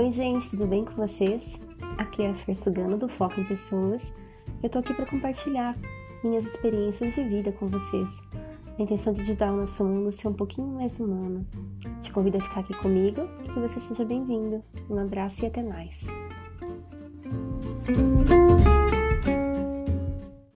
Oi, gente, tudo bem com vocês? Aqui é a Fer Sugano do Foco em Pessoas. Eu tô aqui para compartilhar minhas experiências de vida com vocês. A intenção de ajudar o nosso mundo a ser um pouquinho mais humano. Te convido a ficar aqui comigo e que você seja bem-vindo. Um abraço e até mais.